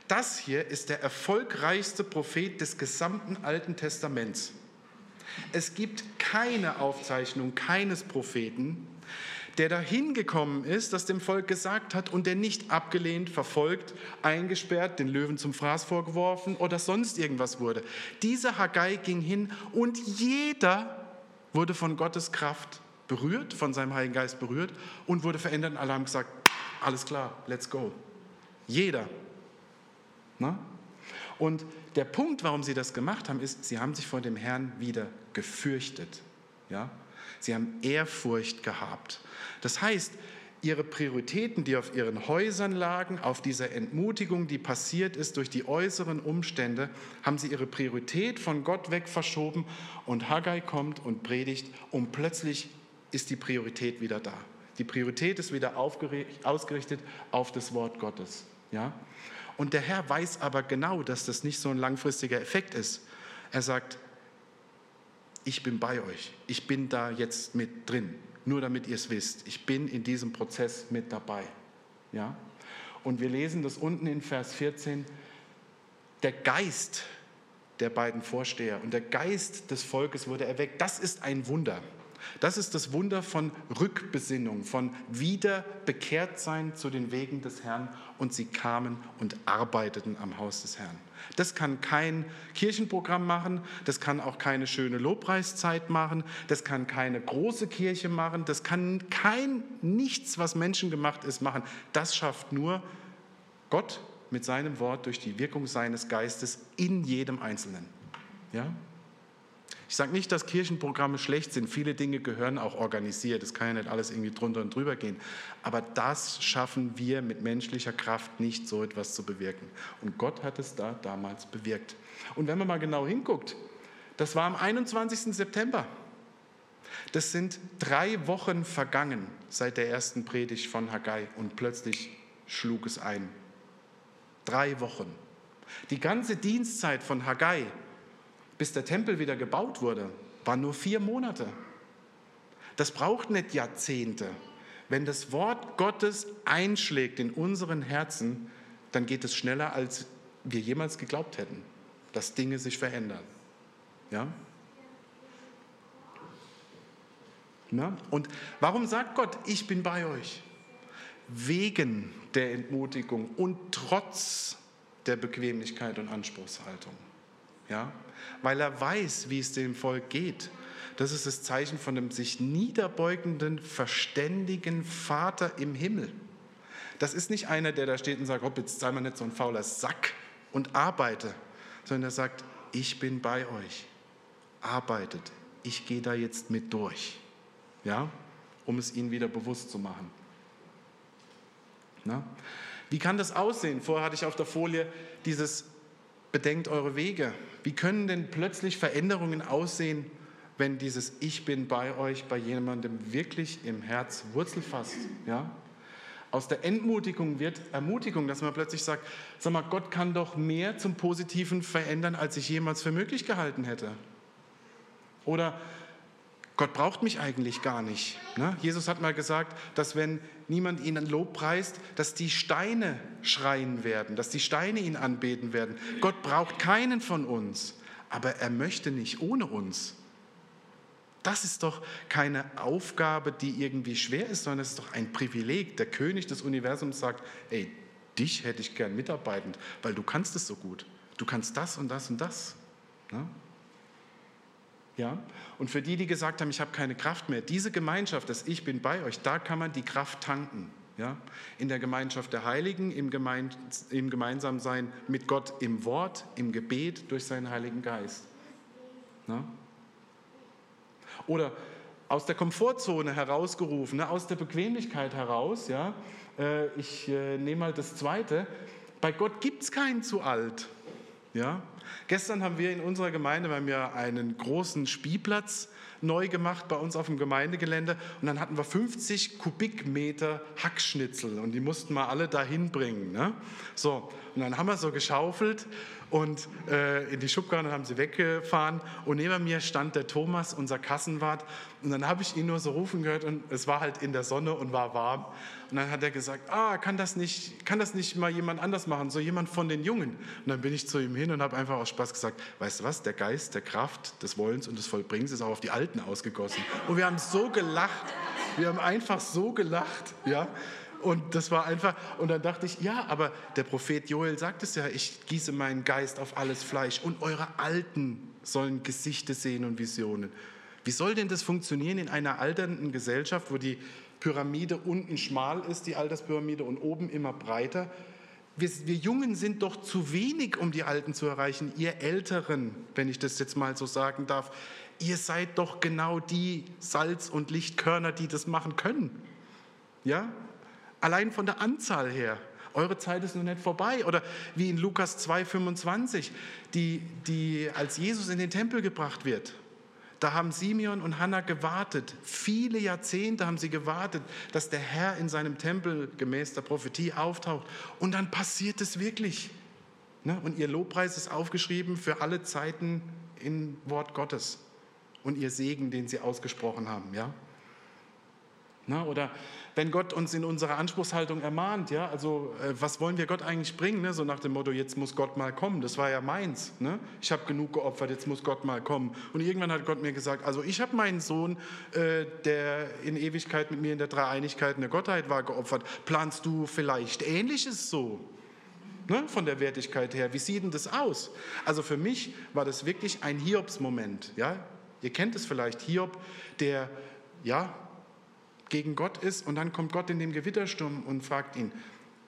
das hier ist der erfolgreichste Prophet des gesamten Alten Testaments. Es gibt keine Aufzeichnung keines Propheten, der dahin gekommen ist, das dem Volk gesagt hat und der nicht abgelehnt, verfolgt, eingesperrt, den Löwen zum Fraß vorgeworfen oder sonst irgendwas wurde. Dieser Haggai ging hin und jeder wurde von Gottes Kraft berührt, von seinem Heiligen Geist berührt und wurde verändert. Alle haben gesagt, alles klar, let's go. Jeder. Na? Und der Punkt, warum sie das gemacht haben, ist, sie haben sich vor dem Herrn wieder gefürchtet. Ja? Sie haben Ehrfurcht gehabt. Das heißt, ihre Prioritäten, die auf ihren Häusern lagen, auf dieser Entmutigung, die passiert ist durch die äußeren Umstände, haben sie ihre Priorität von Gott weg verschoben und Haggai kommt und predigt und plötzlich ist die Priorität wieder da. Die Priorität ist wieder ausgerichtet auf das Wort Gottes. Ja? Und der Herr weiß aber genau, dass das nicht so ein langfristiger Effekt ist. Er sagt, ich bin bei euch, ich bin da jetzt mit drin, nur damit ihr es wisst. Ich bin in diesem Prozess mit dabei. Ja? Und wir lesen das unten in Vers 14. Der Geist der beiden Vorsteher und der Geist des Volkes wurde erweckt. Das ist ein Wunder. Das ist das Wunder von Rückbesinnung, von Wiederbekehrtsein zu den Wegen des Herrn und sie kamen und arbeiteten am Haus des Herrn. Das kann kein Kirchenprogramm machen, das kann auch keine schöne Lobpreiszeit machen, das kann keine große Kirche machen, das kann kein nichts, was menschengemacht ist, machen. Das schafft nur Gott mit seinem Wort durch die Wirkung seines Geistes in jedem Einzelnen. Ja? Ich sage nicht, dass Kirchenprogramme schlecht sind. Viele Dinge gehören auch organisiert. Es kann ja nicht alles irgendwie drunter und drüber gehen. Aber das schaffen wir mit menschlicher Kraft nicht, so etwas zu bewirken. Und Gott hat es da damals bewirkt. Und wenn man mal genau hinguckt, das war am 21. September. Das sind drei Wochen vergangen seit der ersten Predigt von Haggai und plötzlich schlug es ein. Drei Wochen. Die ganze Dienstzeit von Haggai bis der Tempel wieder gebaut wurde, waren nur vier Monate. Das braucht nicht Jahrzehnte. Wenn das Wort Gottes einschlägt in unseren Herzen, dann geht es schneller, als wir jemals geglaubt hätten, dass Dinge sich verändern. Ja? Na? Und warum sagt Gott, ich bin bei euch? Wegen der Entmutigung und trotz der Bequemlichkeit und Anspruchshaltung. Ja? Weil er weiß, wie es dem Volk geht. Das ist das Zeichen von einem sich niederbeugenden, verständigen Vater im Himmel. Das ist nicht einer, der da steht und sagt, hopp, jetzt sei mal nicht so ein fauler Sack und arbeite, sondern er sagt, ich bin bei euch, arbeitet, ich gehe da jetzt mit durch, ja, um es ihnen wieder bewusst zu machen. Na? Wie kann das aussehen? Vorher hatte ich auf der Folie dieses bedenkt eure Wege. Wie können denn plötzlich Veränderungen aussehen, wenn dieses Ich bin bei euch bei jemandem wirklich im Herz Wurzel fasst? Ja? Aus der Entmutigung wird Ermutigung, dass man plötzlich sagt, sag mal, Gott kann doch mehr zum Positiven verändern, als ich jemals für möglich gehalten hätte. Oder Gott braucht mich eigentlich gar nicht. Ne? Jesus hat mal gesagt, dass wenn niemand ihn Lob preist, dass die Steine schreien werden, dass die Steine ihn anbeten werden. Gott braucht keinen von uns. aber er möchte nicht ohne uns. Das ist doch keine Aufgabe, die irgendwie schwer ist, sondern es ist doch ein Privileg. Der König des Universums sagt, ey, dich hätte ich gern mitarbeitend, weil du kannst es so gut. Du kannst das und das und das. Ne? Ja? Und für die, die gesagt haben, ich habe keine Kraft mehr, diese Gemeinschaft, das Ich bin bei euch, da kann man die Kraft tanken. Ja? In der Gemeinschaft der Heiligen, im, Gemein im Gemeinsamsein mit Gott im Wort, im Gebet, durch seinen Heiligen Geist. Ja? Oder aus der Komfortzone herausgerufen, ne? aus der Bequemlichkeit heraus. Ja? Äh, ich äh, nehme mal das Zweite. Bei Gott gibt es keinen zu alt. Ja? Gestern haben wir in unserer Gemeinde, wir haben ja einen großen Spielplatz neu gemacht bei uns auf dem Gemeindegelände und dann hatten wir 50 Kubikmeter Hackschnitzel und die mussten wir alle dahin bringen. Ne? So, und dann haben wir so geschaufelt und äh, in die Schubkarre haben sie weggefahren. Und neben mir stand der Thomas, unser Kassenwart. Und dann habe ich ihn nur so rufen gehört und es war halt in der Sonne und war warm. Und dann hat er gesagt, ah, kann das nicht, kann das nicht mal jemand anders machen, so jemand von den Jungen. Und dann bin ich zu ihm hin und habe einfach aus Spaß gesagt, weißt du was, der Geist der Kraft des Wollens und des Vollbringens ist auch auf die Alten ausgegossen. Und wir haben so gelacht, wir haben einfach so gelacht, ja, und das war einfach, und dann dachte ich, ja, aber der Prophet Joel sagt es ja, ich gieße meinen Geist auf alles Fleisch und eure Alten sollen Gesichter sehen und Visionen. Wie soll denn das funktionieren in einer alternden Gesellschaft, wo die Pyramide unten schmal ist, die Alterspyramide, und oben immer breiter? Wir, wir, Jungen sind doch zu wenig, um die Alten zu erreichen. Ihr Älteren, wenn ich das jetzt mal so sagen darf, ihr seid doch genau die Salz- und Lichtkörner, die das machen können. Ja, Allein von der Anzahl her. Eure Zeit ist noch nicht vorbei. Oder wie in Lukas 2,25, die, die, als Jesus in den Tempel gebracht wird. Da haben Simeon und Hannah gewartet. Viele Jahrzehnte haben sie gewartet, dass der Herr in seinem Tempel gemäß der Prophetie auftaucht. Und dann passiert es wirklich. Ne? Und ihr Lobpreis ist aufgeschrieben für alle Zeiten im Wort Gottes. Und ihr Segen, den sie ausgesprochen haben. Ne? Oder wenn Gott uns in unserer Anspruchshaltung ermahnt, ja, also äh, was wollen wir Gott eigentlich bringen, ne? so nach dem Motto, jetzt muss Gott mal kommen, das war ja meins, ne? ich habe genug geopfert, jetzt muss Gott mal kommen. Und irgendwann hat Gott mir gesagt, also ich habe meinen Sohn, äh, der in Ewigkeit mit mir in der Dreieinigkeit in der Gottheit war, geopfert. Planst du vielleicht Ähnliches so? Ne? Von der Wertigkeit her, wie sieht denn das aus? Also für mich war das wirklich ein Hiobs-Moment, ja? Ihr kennt es vielleicht, Hiob, der, ja, gegen Gott ist und dann kommt Gott in dem Gewittersturm und fragt ihn,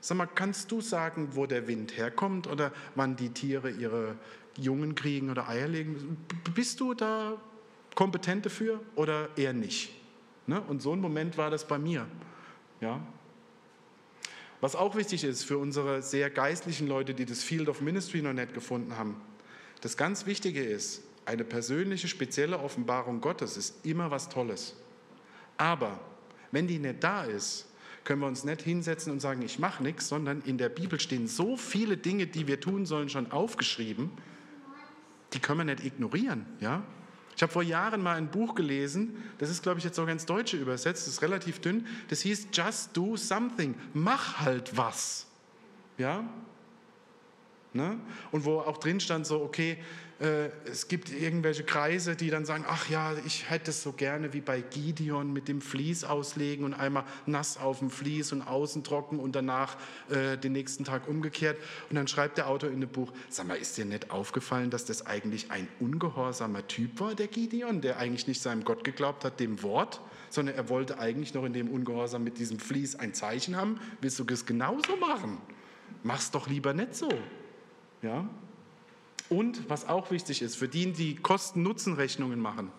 sag mal, kannst du sagen, wo der Wind herkommt oder wann die Tiere ihre Jungen kriegen oder Eier legen? Bist du da kompetent dafür oder eher nicht? Ne? Und so ein Moment war das bei mir. Ja? Was auch wichtig ist für unsere sehr geistlichen Leute, die das Field of Ministry noch nicht gefunden haben, das ganz Wichtige ist, eine persönliche, spezielle Offenbarung Gottes ist immer was Tolles. Aber wenn die nicht da ist, können wir uns nicht hinsetzen und sagen, ich mache nichts, sondern in der Bibel stehen so viele Dinge, die wir tun sollen, schon aufgeschrieben, die können wir nicht ignorieren. Ja? Ich habe vor Jahren mal ein Buch gelesen, das ist, glaube ich, jetzt sogar ins Deutsche übersetzt, das ist relativ dünn, das hieß Just Do Something, mach halt was. Ja? Ne? Und wo auch drin stand so, okay, äh, es gibt irgendwelche Kreise, die dann sagen, ach ja, ich hätte es so gerne wie bei Gideon mit dem Vlies auslegen und einmal nass auf dem Vlies und außen trocken und danach äh, den nächsten Tag umgekehrt. Und dann schreibt der Autor in dem Buch, sag mal, ist dir nicht aufgefallen, dass das eigentlich ein ungehorsamer Typ war, der Gideon, der eigentlich nicht seinem Gott geglaubt hat, dem Wort, sondern er wollte eigentlich noch in dem Ungehorsam mit diesem Vlies ein Zeichen haben. Willst du das genauso machen? Mach's doch lieber nicht so. Ja? Und was auch wichtig ist, für die, die Kosten-Nutzen-Rechnungen machen,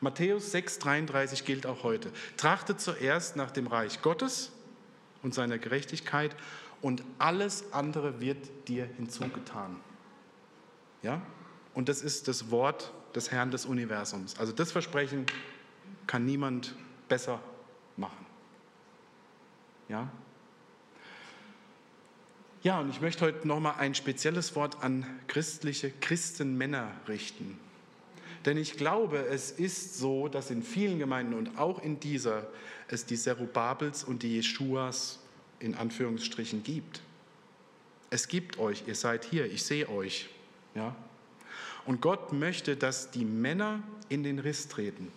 Matthäus 6,33 gilt auch heute. Trachtet zuerst nach dem Reich Gottes und seiner Gerechtigkeit und alles andere wird dir hinzugetan. Ja? Und das ist das Wort des Herrn des Universums. Also das Versprechen kann niemand besser machen. Ja? Ja, und ich möchte heute nochmal ein spezielles Wort an christliche Christenmänner richten. Denn ich glaube, es ist so, dass in vielen Gemeinden und auch in dieser es die Zerubabels und die Jeschuas in Anführungsstrichen gibt. Es gibt euch, ihr seid hier, ich sehe euch. Ja? Und Gott möchte, dass die Männer in den Riss treten.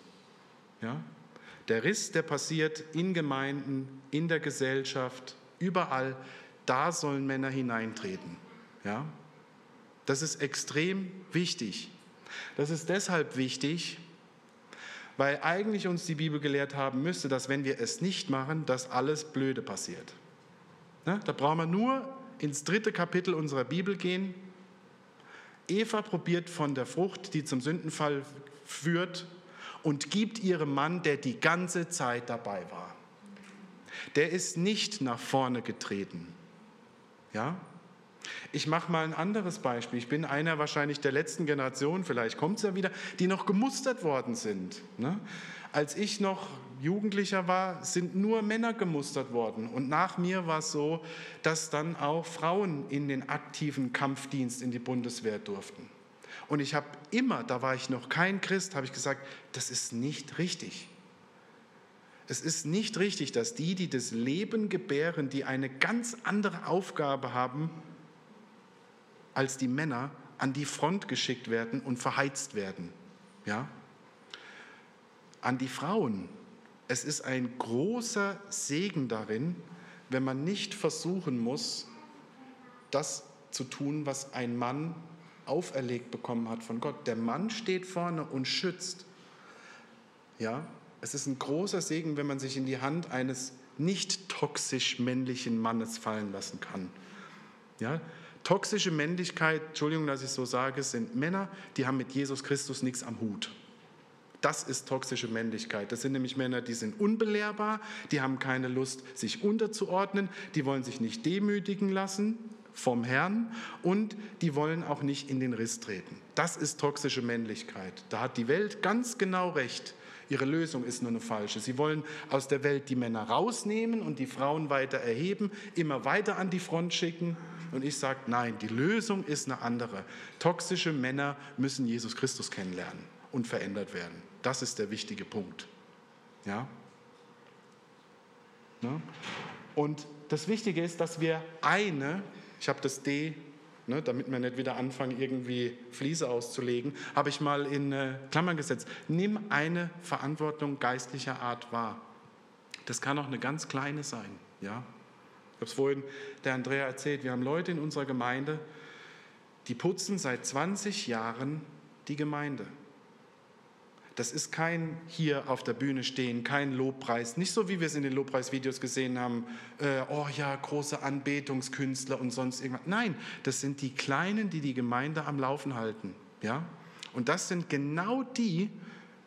Ja? Der Riss, der passiert in Gemeinden, in der Gesellschaft, überall, da sollen Männer hineintreten. Ja? Das ist extrem wichtig. Das ist deshalb wichtig, weil eigentlich uns die Bibel gelehrt haben müsste, dass wenn wir es nicht machen, dass alles Blöde passiert. Ne? Da brauchen wir nur ins dritte Kapitel unserer Bibel gehen. Eva probiert von der Frucht, die zum Sündenfall führt, und gibt ihrem Mann, der die ganze Zeit dabei war. Der ist nicht nach vorne getreten. Ja? Ich mache mal ein anderes Beispiel. Ich bin einer wahrscheinlich der letzten Generation, vielleicht kommt es ja wieder, die noch gemustert worden sind. Ne? Als ich noch Jugendlicher war, sind nur Männer gemustert worden. Und nach mir war es so, dass dann auch Frauen in den aktiven Kampfdienst in die Bundeswehr durften. Und ich habe immer, da war ich noch kein Christ, habe ich gesagt, das ist nicht richtig. Es ist nicht richtig, dass die, die das Leben gebären, die eine ganz andere Aufgabe haben als die Männer, an die Front geschickt werden und verheizt werden. Ja? An die Frauen. Es ist ein großer Segen darin, wenn man nicht versuchen muss, das zu tun, was ein Mann auferlegt bekommen hat von Gott. Der Mann steht vorne und schützt. Ja, es ist ein großer Segen, wenn man sich in die Hand eines nicht toxisch männlichen Mannes fallen lassen kann. Ja, toxische Männlichkeit, Entschuldigung, dass ich so sage, sind Männer, die haben mit Jesus Christus nichts am Hut. Das ist toxische Männlichkeit. Das sind nämlich Männer, die sind unbelehrbar, die haben keine Lust, sich unterzuordnen, die wollen sich nicht demütigen lassen, vom Herrn und die wollen auch nicht in den Riss treten. Das ist toxische Männlichkeit. Da hat die Welt ganz genau recht. Ihre Lösung ist nur eine falsche. Sie wollen aus der Welt die Männer rausnehmen und die Frauen weiter erheben, immer weiter an die Front schicken. Und ich sage, nein, die Lösung ist eine andere. Toxische Männer müssen Jesus Christus kennenlernen und verändert werden. Das ist der wichtige Punkt. Ja? ja? Und das Wichtige ist, dass wir eine ich habe das D, ne, damit wir nicht wieder anfangen, irgendwie Fliese auszulegen, habe ich mal in äh, Klammern gesetzt. Nimm eine Verantwortung geistlicher Art wahr. Das kann auch eine ganz kleine sein. Ja? Ich habe es vorhin der Andrea erzählt. Wir haben Leute in unserer Gemeinde, die putzen seit 20 Jahren die Gemeinde. Das ist kein hier auf der Bühne stehen, kein Lobpreis. Nicht so, wie wir es in den Lobpreisvideos gesehen haben, äh, oh ja, große Anbetungskünstler und sonst irgendwas. Nein, das sind die Kleinen, die die Gemeinde am Laufen halten. Ja? Und das sind genau die,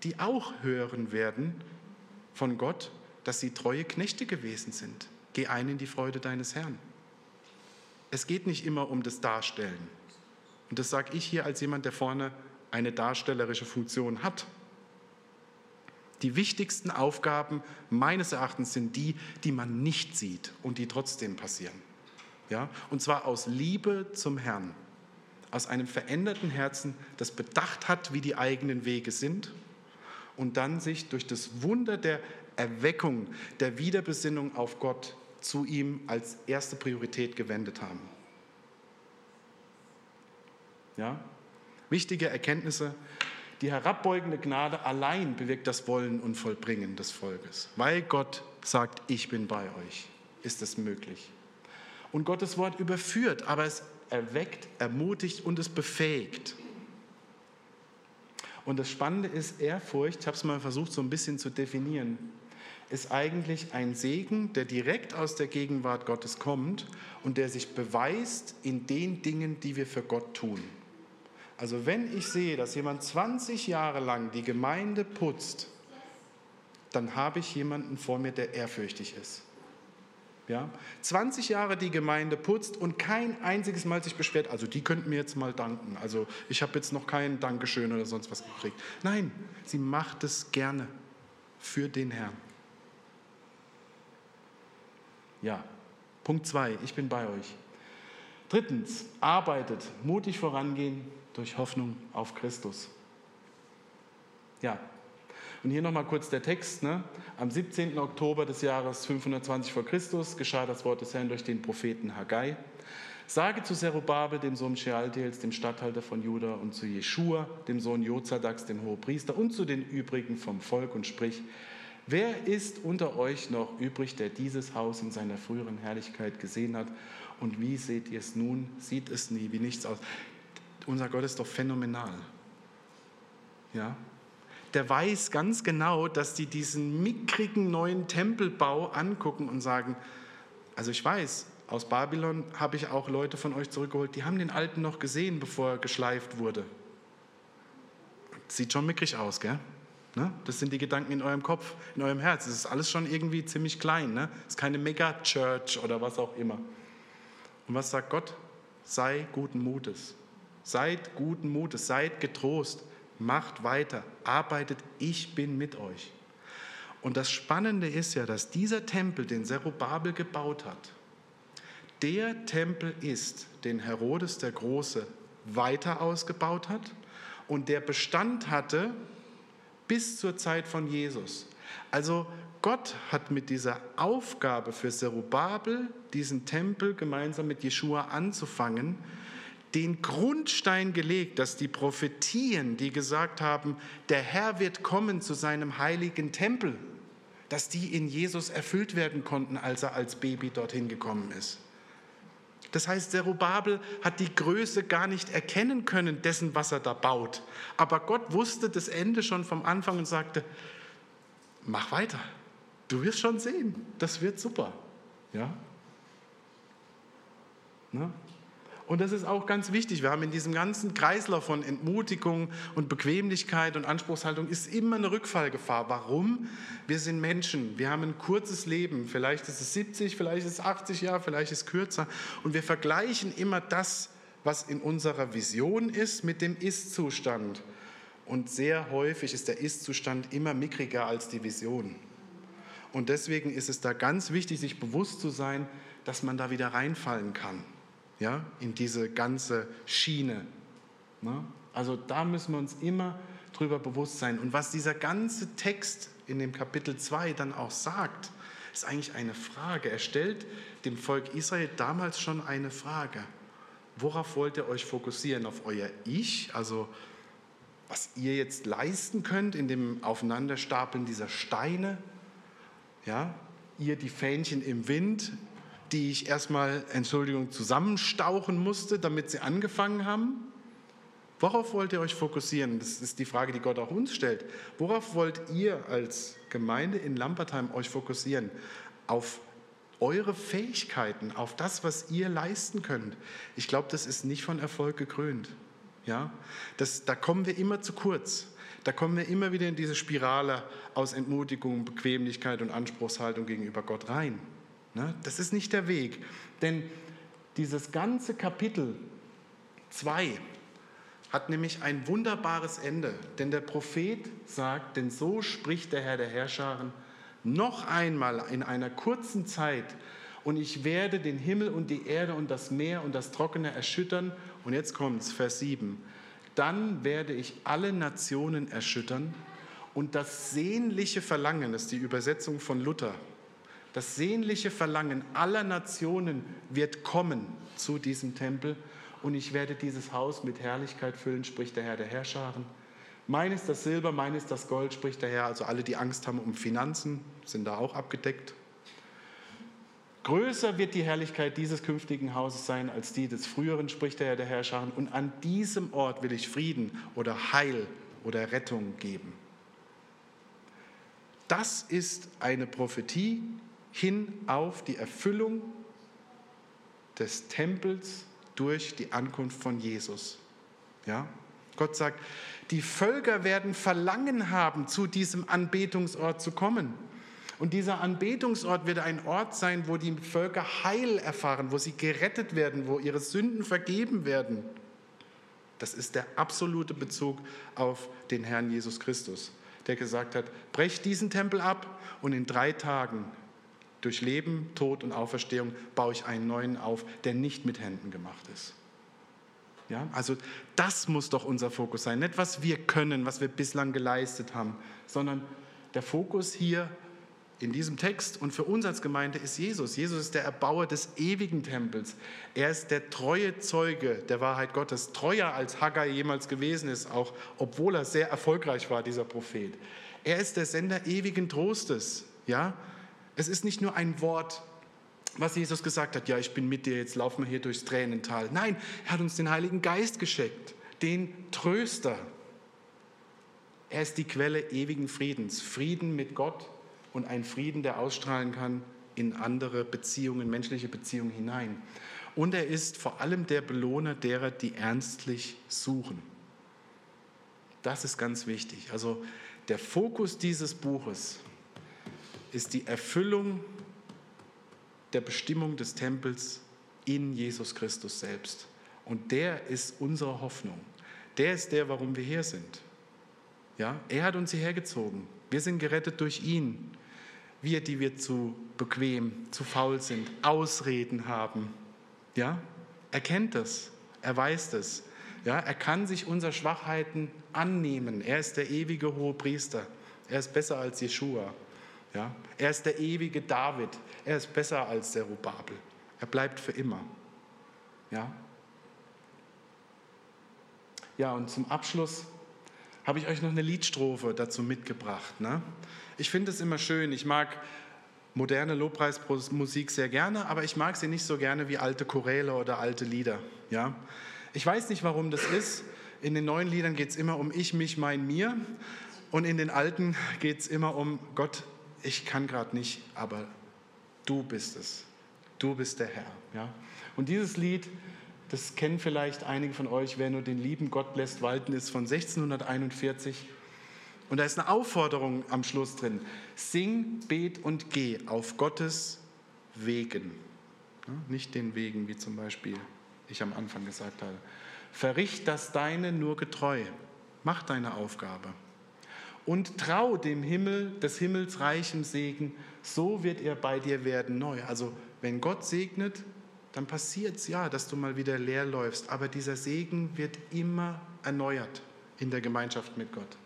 die auch hören werden von Gott, dass sie treue Knechte gewesen sind. Geh ein in die Freude deines Herrn. Es geht nicht immer um das Darstellen. Und das sage ich hier als jemand, der vorne eine darstellerische Funktion hat. Die wichtigsten Aufgaben meines Erachtens sind die, die man nicht sieht und die trotzdem passieren. Ja? Und zwar aus Liebe zum Herrn, aus einem veränderten Herzen, das bedacht hat, wie die eigenen Wege sind und dann sich durch das Wunder der Erweckung, der Wiederbesinnung auf Gott zu ihm als erste Priorität gewendet haben. Ja? Wichtige Erkenntnisse die herabbeugende Gnade allein bewirkt das Wollen und Vollbringen des Volkes. Weil Gott sagt, ich bin bei euch, ist es möglich. Und Gottes Wort überführt, aber es erweckt, ermutigt und es befähigt. Und das Spannende ist, Ehrfurcht, ich habe es mal versucht so ein bisschen zu definieren, ist eigentlich ein Segen, der direkt aus der Gegenwart Gottes kommt und der sich beweist in den Dingen, die wir für Gott tun. Also wenn ich sehe, dass jemand 20 Jahre lang die Gemeinde putzt, dann habe ich jemanden vor mir, der ehrfürchtig ist. Ja? 20 Jahre die Gemeinde putzt und kein einziges Mal sich beschwert, also die könnten mir jetzt mal danken. Also ich habe jetzt noch kein Dankeschön oder sonst was gekriegt. Nein, sie macht es gerne für den Herrn. Ja, Punkt 2, ich bin bei euch. Drittens, arbeitet, mutig vorangehen, durch Hoffnung auf Christus. Ja, und hier nochmal kurz der Text. Ne? Am 17. Oktober des Jahres 520 vor Christus geschah das Wort des Herrn durch den Propheten Haggai. Sage zu Zerubabel, dem Sohn Shealtiels, dem Statthalter von Juda, und zu Jeschua, dem Sohn Jozadaks, dem Hohepriester, und zu den übrigen vom Volk und sprich, wer ist unter euch noch übrig, der dieses Haus in seiner früheren Herrlichkeit gesehen hat? Und wie seht ihr es nun? Sieht es nie wie nichts aus? Unser Gott ist doch phänomenal. Ja? Der weiß ganz genau, dass die diesen mickrigen neuen Tempelbau angucken und sagen, also ich weiß, aus Babylon habe ich auch Leute von euch zurückgeholt, die haben den alten noch gesehen, bevor er geschleift wurde. Sieht schon mickrig aus, gell? Ne? Das sind die Gedanken in eurem Kopf, in eurem Herz. Es ist alles schon irgendwie ziemlich klein. Ne? Es ist keine Mega-Church oder was auch immer. Und was sagt Gott? Sei guten Mutes. Seid guten Mutes, seid getrost, macht weiter, arbeitet, ich bin mit euch. Und das Spannende ist ja, dass dieser Tempel, den Zerubabel gebaut hat, der Tempel ist, den Herodes der Große weiter ausgebaut hat und der Bestand hatte bis zur Zeit von Jesus. Also Gott hat mit dieser Aufgabe für Zerubabel, diesen Tempel gemeinsam mit Jeschua anzufangen, den Grundstein gelegt, dass die Prophetien, die gesagt haben, der Herr wird kommen zu seinem heiligen Tempel, dass die in Jesus erfüllt werden konnten, als er als Baby dorthin gekommen ist. Das heißt, Zerubabel hat die Größe gar nicht erkennen können dessen, was er da baut. Aber Gott wusste das Ende schon vom Anfang und sagte, mach weiter. Du wirst schon sehen, das wird super. Ja? Ne? Und das ist auch ganz wichtig. Wir haben in diesem ganzen Kreislauf von Entmutigung und Bequemlichkeit und Anspruchshaltung ist immer eine Rückfallgefahr. Warum? Wir sind Menschen. Wir haben ein kurzes Leben. Vielleicht ist es 70, vielleicht ist es 80 Jahre, vielleicht ist es kürzer. Und wir vergleichen immer das, was in unserer Vision ist, mit dem Ist-Zustand. Und sehr häufig ist der Ist-Zustand immer mickriger als die Vision. Und deswegen ist es da ganz wichtig, sich bewusst zu sein, dass man da wieder reinfallen kann ja, in diese ganze Schiene. Ne? Also da müssen wir uns immer drüber bewusst sein. Und was dieser ganze Text in dem Kapitel 2 dann auch sagt, ist eigentlich eine Frage. Er stellt dem Volk Israel damals schon eine Frage. Worauf wollt ihr euch fokussieren? Auf euer Ich, also was ihr jetzt leisten könnt in dem Aufeinanderstapeln dieser Steine? Ja, ihr die Fähnchen im Wind, die ich erstmal, Entschuldigung, zusammenstauchen musste, damit sie angefangen haben? Worauf wollt ihr euch fokussieren? Das ist die Frage, die Gott auch uns stellt. Worauf wollt ihr als Gemeinde in Lampertheim euch fokussieren? Auf eure Fähigkeiten, auf das, was ihr leisten könnt. Ich glaube, das ist nicht von Erfolg gekrönt. Ja? Das, da kommen wir immer zu kurz. Da kommen wir immer wieder in diese Spirale aus Entmutigung, Bequemlichkeit und Anspruchshaltung gegenüber Gott rein. Ne? Das ist nicht der Weg. Denn dieses ganze Kapitel 2 hat nämlich ein wunderbares Ende. Denn der Prophet sagt, denn so spricht der Herr der Herrscharen, noch einmal in einer kurzen Zeit und ich werde den Himmel und die Erde und das Meer und das Trockene erschüttern. Und jetzt kommt es, Vers 7. Dann werde ich alle Nationen erschüttern und das sehnliche Verlangen, das ist die Übersetzung von Luther, das sehnliche Verlangen aller Nationen wird kommen zu diesem Tempel und ich werde dieses Haus mit Herrlichkeit füllen, spricht der Herr der Herrscharen. Mein ist das Silber, mein ist das Gold, spricht der Herr. Also alle, die Angst haben um Finanzen, sind da auch abgedeckt. Größer wird die Herrlichkeit dieses künftigen Hauses sein als die des früheren, spricht der Herr der Herrscharen. Und an diesem Ort will ich Frieden oder Heil oder Rettung geben. Das ist eine Prophetie, hin auf die Erfüllung des Tempels durch die Ankunft von Jesus. Ja? Gott sagt, die Völker werden Verlangen haben, zu diesem Anbetungsort zu kommen. Und dieser Anbetungsort wird ein Ort sein, wo die Völker Heil erfahren, wo sie gerettet werden, wo ihre Sünden vergeben werden. Das ist der absolute Bezug auf den Herrn Jesus Christus, der gesagt hat, brecht diesen Tempel ab und in drei Tagen durch Leben, Tod und Auferstehung baue ich einen neuen auf, der nicht mit Händen gemacht ist. Ja, also das muss doch unser Fokus sein. Nicht, was wir können, was wir bislang geleistet haben, sondern der Fokus hier, in diesem Text und für uns als Gemeinde ist Jesus. Jesus ist der Erbauer des ewigen Tempels. Er ist der treue Zeuge der Wahrheit Gottes, treuer als Haggai jemals gewesen ist, auch obwohl er sehr erfolgreich war, dieser Prophet. Er ist der Sender ewigen Trostes. Ja? Es ist nicht nur ein Wort, was Jesus gesagt hat, ja, ich bin mit dir, jetzt laufen wir hier durchs Tränental. Nein, er hat uns den Heiligen Geist geschenkt, den Tröster. Er ist die Quelle ewigen Friedens, Frieden mit Gott und ein Frieden, der ausstrahlen kann in andere Beziehungen, menschliche Beziehungen hinein. Und er ist vor allem der Belohner derer, die ernstlich suchen. Das ist ganz wichtig. Also der Fokus dieses Buches ist die Erfüllung der Bestimmung des Tempels in Jesus Christus selbst. Und der ist unsere Hoffnung. Der ist der, warum wir hier sind. Ja, er hat uns hierher gezogen. Wir sind gerettet durch ihn. Wir, die wir zu bequem, zu faul sind, Ausreden haben. Ja? Er kennt das, er weiß das. Ja? Er kann sich unserer Schwachheiten annehmen. Er ist der ewige hohe Priester. Er ist besser als Jeshua. Ja? Er ist der ewige David. Er ist besser als der Rubabel. Er bleibt für immer. Ja? Ja, und zum Abschluss habe ich euch noch eine Liedstrophe dazu mitgebracht. Ne? Ich finde es immer schön. Ich mag moderne Lobpreismusik sehr gerne, aber ich mag sie nicht so gerne wie alte Choräle oder alte Lieder. Ja? Ich weiß nicht, warum das ist. In den neuen Liedern geht es immer um ich, mich, mein, mir. Und in den alten geht es immer um Gott, ich kann gerade nicht, aber du bist es. Du bist der Herr. Ja? Und dieses Lied, das kennen vielleicht einige von euch, wer nur den lieben Gott lässt walten, ist von 1641. Und da ist eine Aufforderung am Schluss drin. Sing, bet und geh auf Gottes Wegen. nicht den Wegen, wie zum Beispiel ich am Anfang gesagt habe. Verricht das Deine nur getreu. Mach deine Aufgabe. Und trau dem Himmel, des Himmels reichem Segen, so wird er bei dir werden neu. Also wenn Gott segnet, dann passiert es ja, dass du mal wieder leer läufst. Aber dieser Segen wird immer erneuert in der Gemeinschaft mit Gott.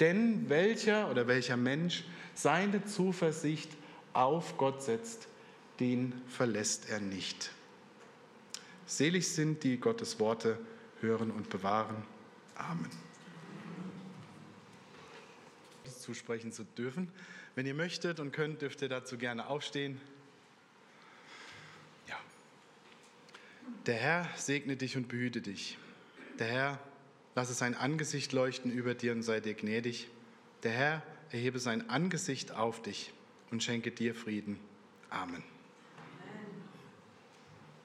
Denn welcher oder welcher Mensch seine Zuversicht auf Gott setzt, den verlässt er nicht. Selig sind die Gottes Worte hören und bewahren. Amen. Zusprechen zu dürfen. Wenn ihr möchtet und könnt, dürft ihr dazu gerne aufstehen. Ja. Der Herr segne dich und behüte dich. Der Herr Lasse sein Angesicht leuchten über dir und sei dir gnädig. Der Herr erhebe sein Angesicht auf dich und schenke dir Frieden. Amen.